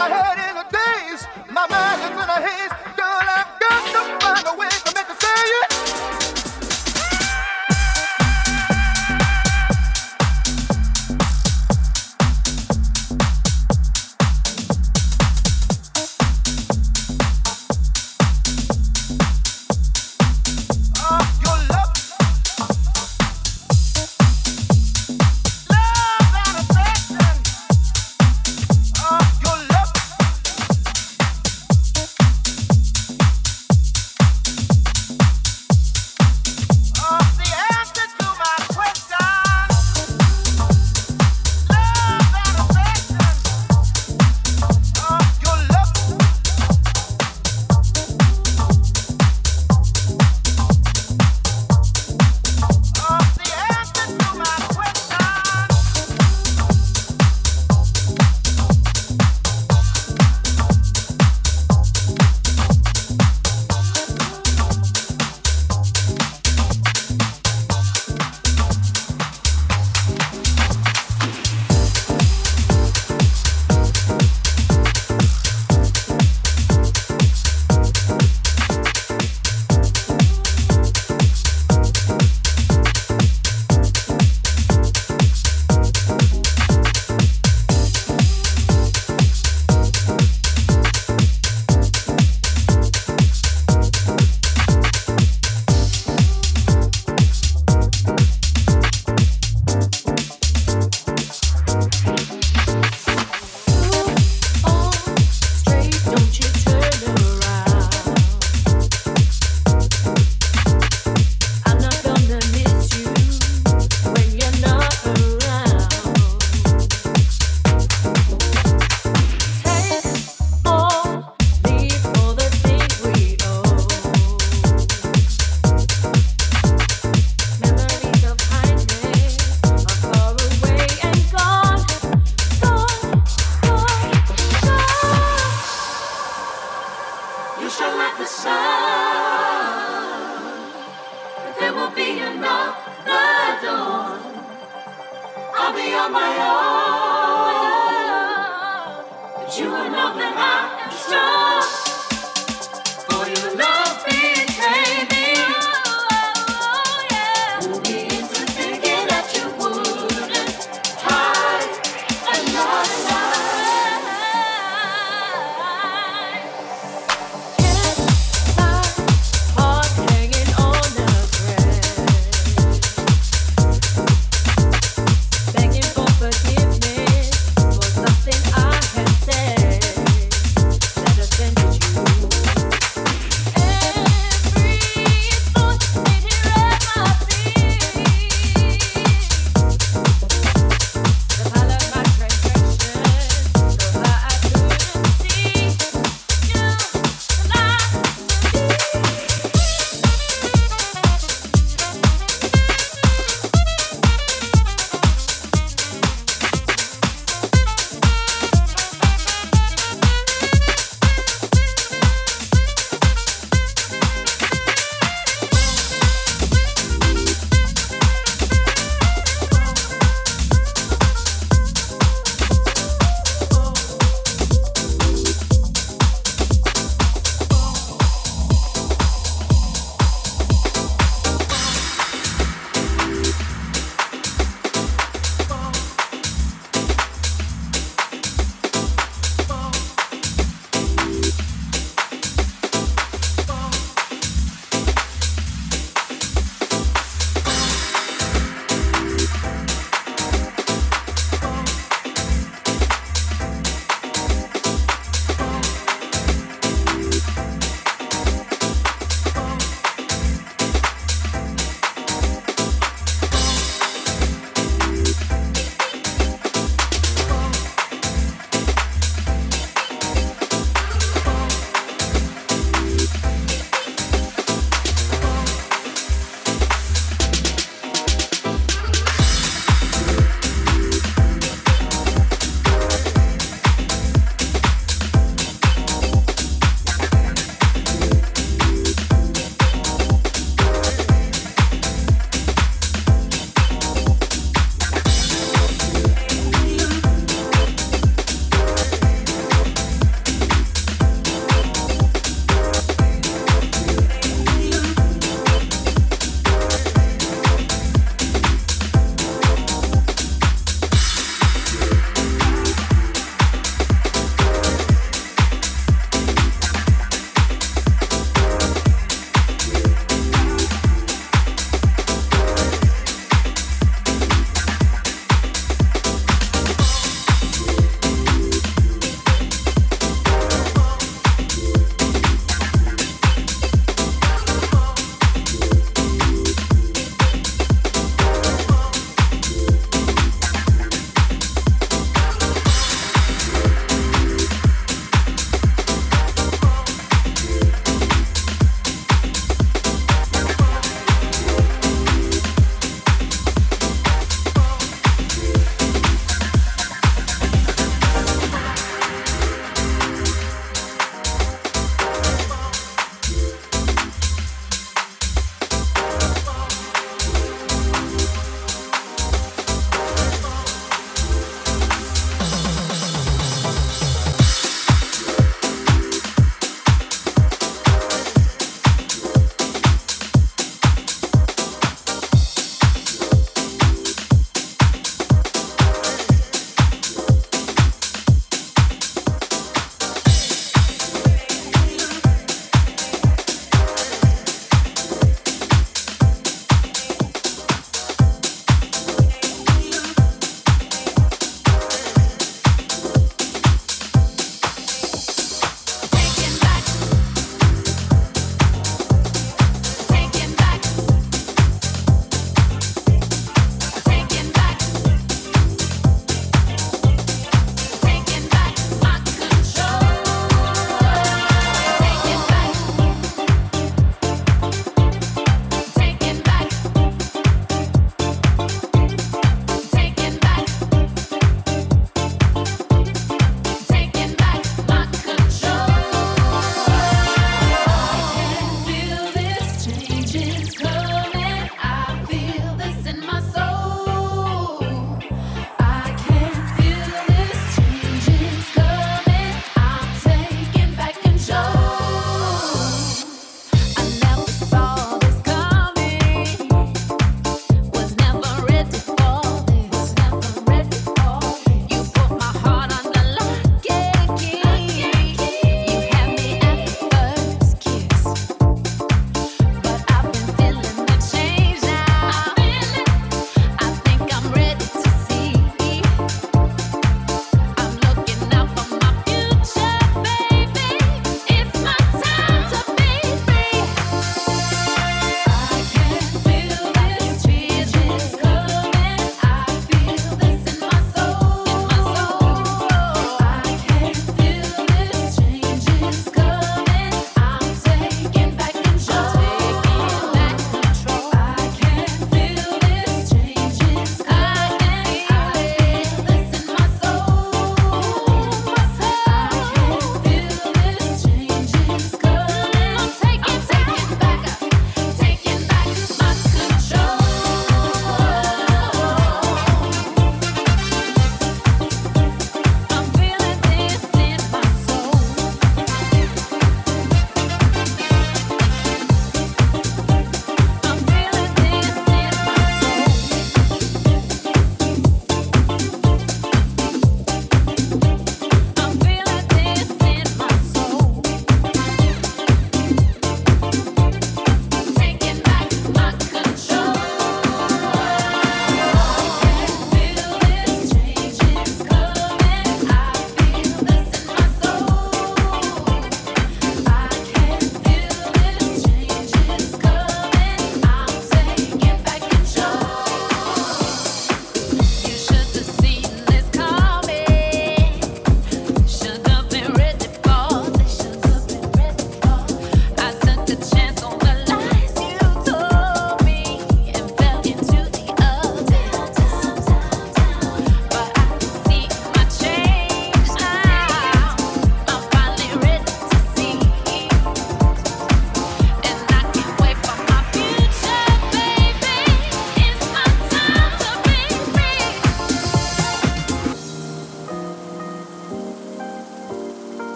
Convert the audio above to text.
my head in a daze, my mind is in a haze.